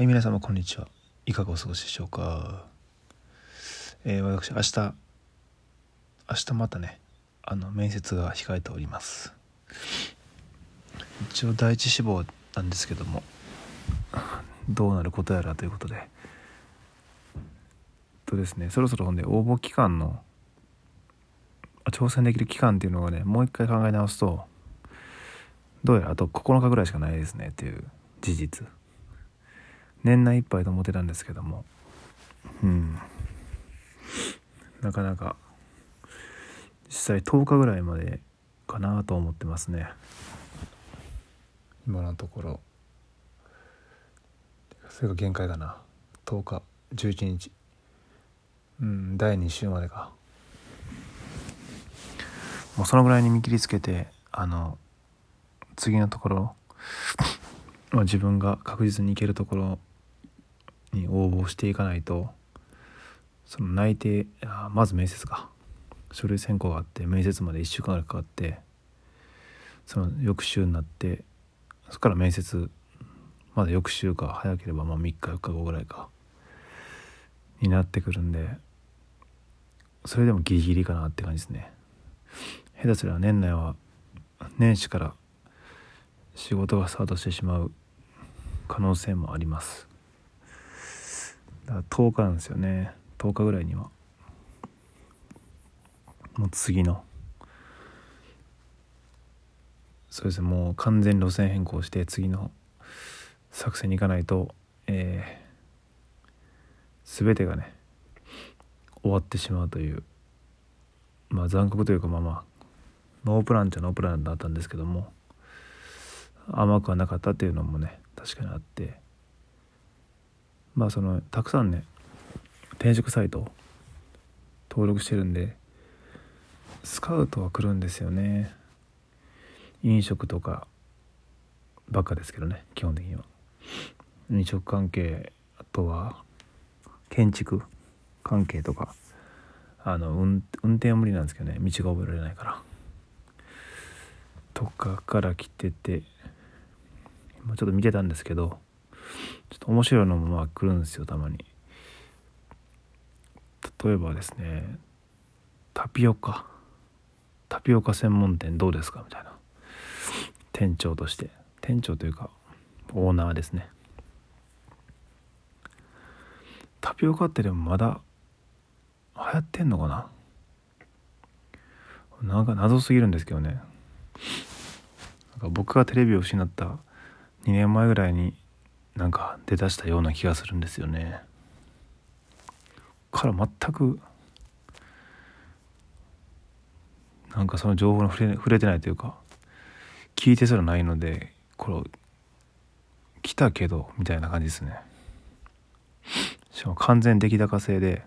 はい、皆様こんにちは。いかがお過ごしでしょうか？えー、私、明日、明日またね、あの、面接が控えております。一応、第一志望なんですけども、どうなることやらということで、とですね、そろそろほんで応募期間の、挑戦できる期間っていうのがね、もう一回考え直すと、どうやらあと9日ぐらいしかないですねっていう事実。年内いっぱいと思ってたんですけども。うん。なかなか実際10日ぐらいまでかなと思ってますね。今のところ。それが限界かな。10日11日。うん第2週までか。もうそのぐらいに見切りつけてあの次のところ自分が確実に行けるところに応募していかないとその内定まず面接か。書類選考があって面接まで1週間ぐらいかかってその翌週になってそこから面接まだ翌週か早ければまあ3日4日後ぐらいかになってくるんでそれでもギリギリかなって感じですね。下手すれば年内は年始から仕事がスタートしてしまう可能性もあります。だから10日なんですよね。10日ぐらいには。もう次の。そうですね。もう完全路線変更して次の作戦に行かないとえー、全てがね終わってしまうというまあ残酷というかまあまあノープランっちゃノープランだったんですけども甘くはなかったっていうのもね確かにあって。まあそのたくさんね転職サイト登録してるんでスカウトは来るんですよね。飲食とかばっかですけどね基本的には。飲食関係あとは建築関係とかあの運運転は無理なんですけどね道が覚えられないから。とかから来ててちょっと見てたんですけどちょっと面白いのもまあ来るんですよたまに。例えばですねタピオカ。タピオカ専門店どうですかみたいな。店長として。店長というかオーナーですね。タピオカってでもまだ流行ってんのかな？なんか謎すぎるんですけどね。なんか僕がテレビを失った2年前ぐらいになんか出だしたような気がするんですよね。から全くなんかその情報に触れ触れてないというか聞いてすらないのでこれ来たけどみたいな感じですね。しかも完全出来高制で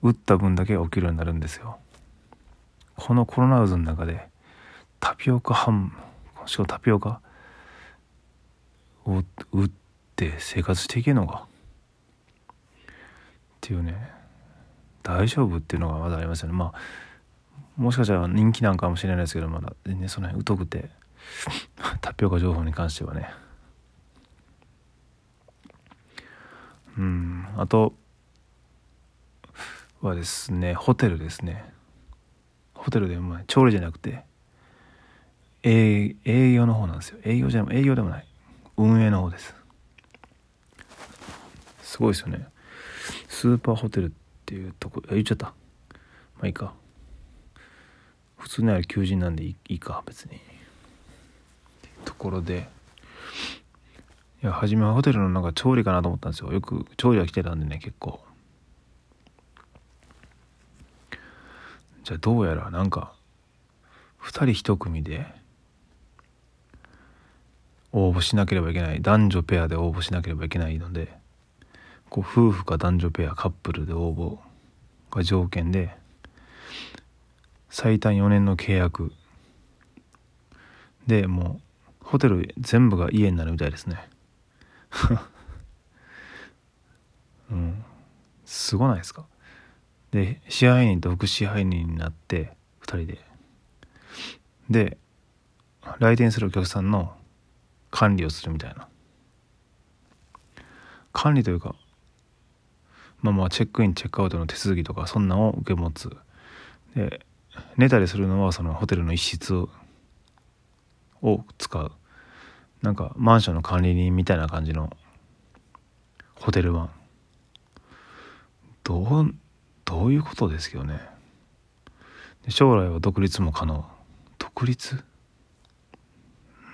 打った分だけ起きるようになるんですよ。このコロナ渦の中でタピオカハンしかもタピオカを打って生活していけるのか？っていうね。大丈夫っていうのがまだありますよね。まあもしかしたら人気なんかもしれないですけどまだ全然その辺疎くて タピオカ情報に関してはね。うん。あとはですねホテルですね。ホテルでも調理じゃなくて営業の方なんですよ。営業じゃ営業でもない。運営の方です。すごいですよね。スーパーホテルっていうとこ言っちゃった。まあいいか。普通なら求人なんでいいか別に。ところで。いや初めはホテルのなんか調理かなと思ったんですよ。よく調理は来てたんでね結構。じゃあどうやらなんか2人1組で応募しなければいけない。男女ペアで応募しなければいけないのでこう夫婦か男女ペアカップルで応募が条件で最短4年の契約。でもうホテル全部が家になるみたいですね。うん。すごないですか？で支配人と副支配人になって2人で。で来店するお客さんの管理をするみたいな。管理というかまあまあチェックインチェックアウトの手続きとかそんなんを受け持つ。で寝たりするのはそのホテルの一室を使う。なんかマンションの管理人みたいな感じのホテルマン。どうどういうことですけどね将来は独立も可能。独立？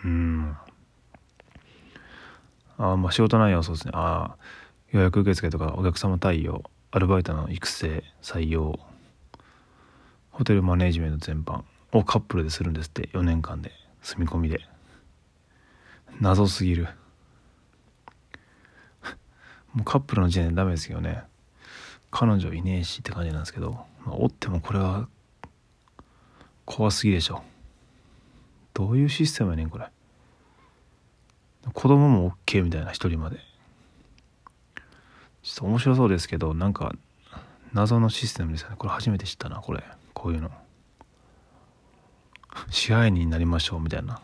うん。あまあ仕事内容はそうですね。ああ予約受付とかお客様対応アルバイトの育成採用ホテルマネージメント全般をカップルでするんですって。4年間で住み込みで。謎すぎる。もうカップルの時点でダメですけどね。彼女いねえしって感じなんですけど、まあ、おってもこれは怖すぎでしょ。どういうシステムやねんこれ。子供も OK みたいな一人まで。ちょっと面白そうですけどなんか謎のシステムですよね。これ初めて知ったなこれ。こういうの。支配人になりましょうみたいな。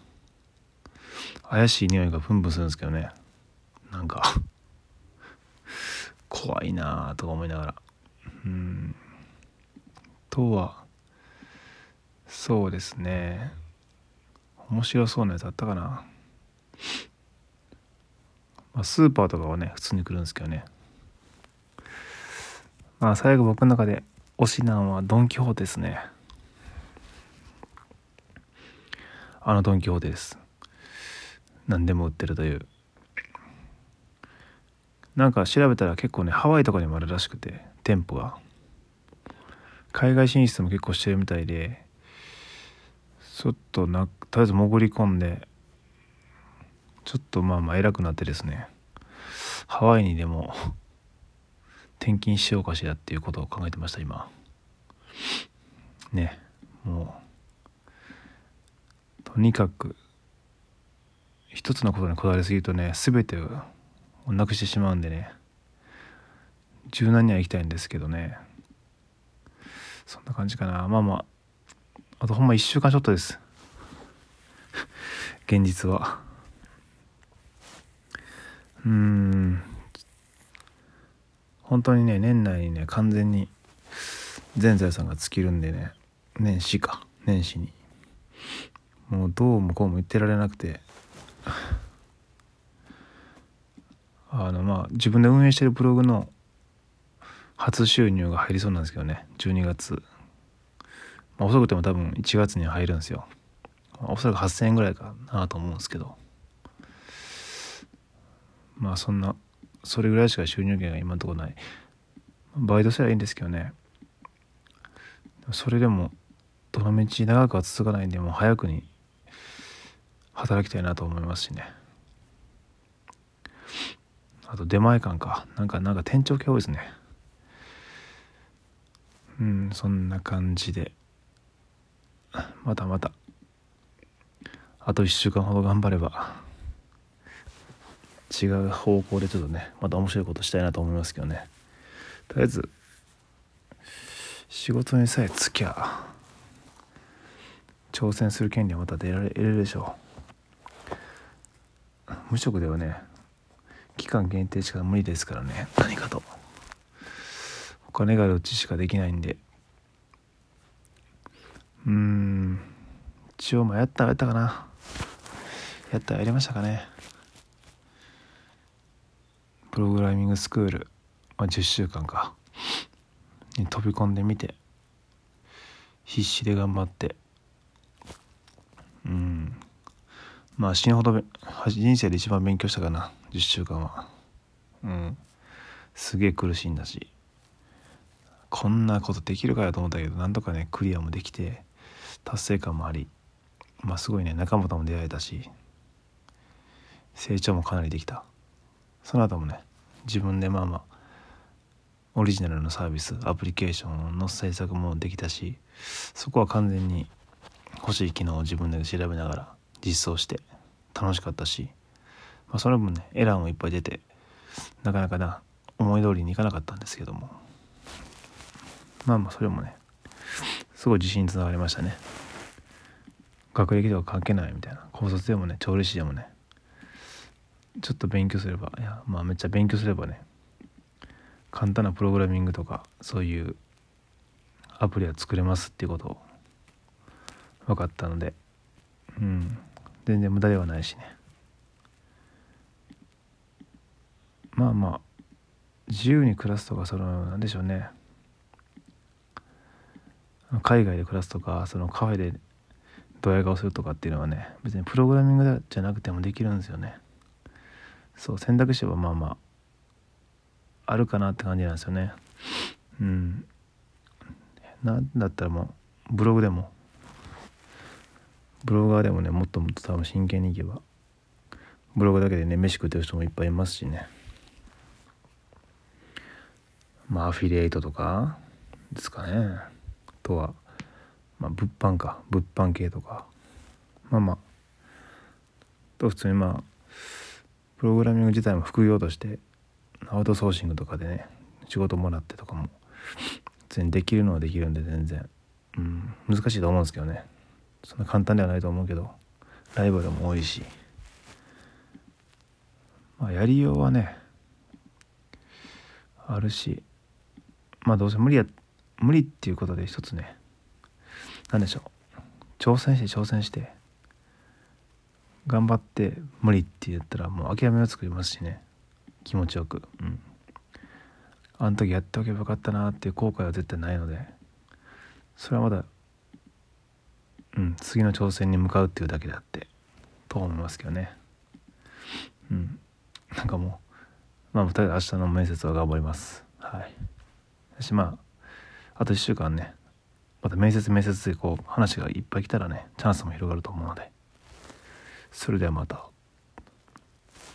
怪しい匂いがプンプンするんですけどね。なんか 怖いなあとか思いながら。うん。とはそうですね。面白そうなやつあったかな、まあ、スーパーとかはね普通に来るんですけどね。まあ最後僕の中で推しなんはドン・キホーテですね。あのドン・キホーテです。何でも売ってるという。なんか調べたら結構ねハワイとかにもあるらしくて店舗が。海外進出も結構してるみたいでちょっとなとりあえず潜り込んでちょっとまあまあ偉くなってですねハワイにでも転勤しようかしらっていうことを考えてました今。ねもうとにかく一つのことにこだわりすぎるとね全てをなくしてしまうんでね柔軟には行きたいんですけどね。そんな感じかな。まあまああとほんま1週間ちょっとです。現実は。うん。本当にね年内にね完全に全財産が尽きるんでね年始か。年始に。もうどうもこうも言ってられなくて。あのまあ自分で運営してるブログの初収入が入りそうなんですけどね。12月、まあ、遅くても多分1月に入るんですよ、おそらく8000円ぐらいかなと思うんですけど。まあそんなそれぐらいしか収入源が今のところない。バイトすればいいんですけどね。それでもどの道長くは続かないんでもう早くに働きたいなと思いますしね。あと出前館か。なんかなんか店長系多いですね。うんそんな感じで。またまたあと1週間ほど頑張れば。違う方向でちょっとねまた面白いことしたいなと思いますけどね。とりあえず仕事にさえつきゃ挑戦する権利はまた出られるでしょう。無職ではね期間限定しか無理ですからね何かと。お金があるうちしかできないんで。うーん一応まあやったやったかな。やったらやりましたかね。プログラミングスクール、まあ、10週間か。に飛び込んでみて必死で頑張って。うん。まあ死ぬほど人生で一番勉強したかな。10週間は。うん。すげえ苦しいんだし。こんなことできるかよと思ったけどなんとかねクリアもできて達成感もあり。まあすごいね仲間とも出会えたし成長もかなりできた。その後もね自分でまあまあオリジナルのサービスアプリケーションの制作もできたしそこは完全に欲しい機能を自分で調べながら実装して楽しかったし、まあ、その分ねエラーもいっぱい出てなかなかな思い通りにいかなかったんですけども。まあまあそれもねすごい自信につながりましたね。学歴とか関係ないみたいな高卒でもね調理師でもねちょっと勉強すればいやまあめっちゃ勉強すればね簡単なプログラミングとかそういうアプリは作れますっていうことを分かったのでうん。全然無駄ではないしね。まあまあ自由に暮らすとかそのなんでしょうね。海外で暮らすとかそのカフェでドヤ顔するとかっていうのはね別にプログラミングじゃなくてもできるんですよね。そう選択肢はまあまああるかなって感じなんですよね。うん。なんだったらもうブログでもブロガーでもねもっともっと多分真剣にいけばブログだけでね飯食ってる人もいっぱいいますしね。まあアフィリエイトとかですかね。とはまあ物販か。物販系とか。まあまあ。と普通にまあプログラミング自体も副業としてアウトソーシングとかでね仕事もらってとかも全然できるのはできるんで全然、うん、難しいと思うんですけどね。そんな簡単ではないと思うけどライバルも多いし。まあやりようはねあるし。まあどうせ無理や無理っていうことで一つね。何でしょう。挑戦して挑戦して。頑張って無理って言ったらもう諦めを作りますしね。気持ちよく。うん。あの時やっておけばよかったなっていう後悔は絶対ないので。それはまだうん次の挑戦に向かうっていうだけであってと思いますけどね。うん。なんかもうまあ2人で明日の面接は頑張ります。はい。私まああと1週間ねまた面接面接でこう話がいっぱい来たらねチャンスも広がると思うので。それではまた。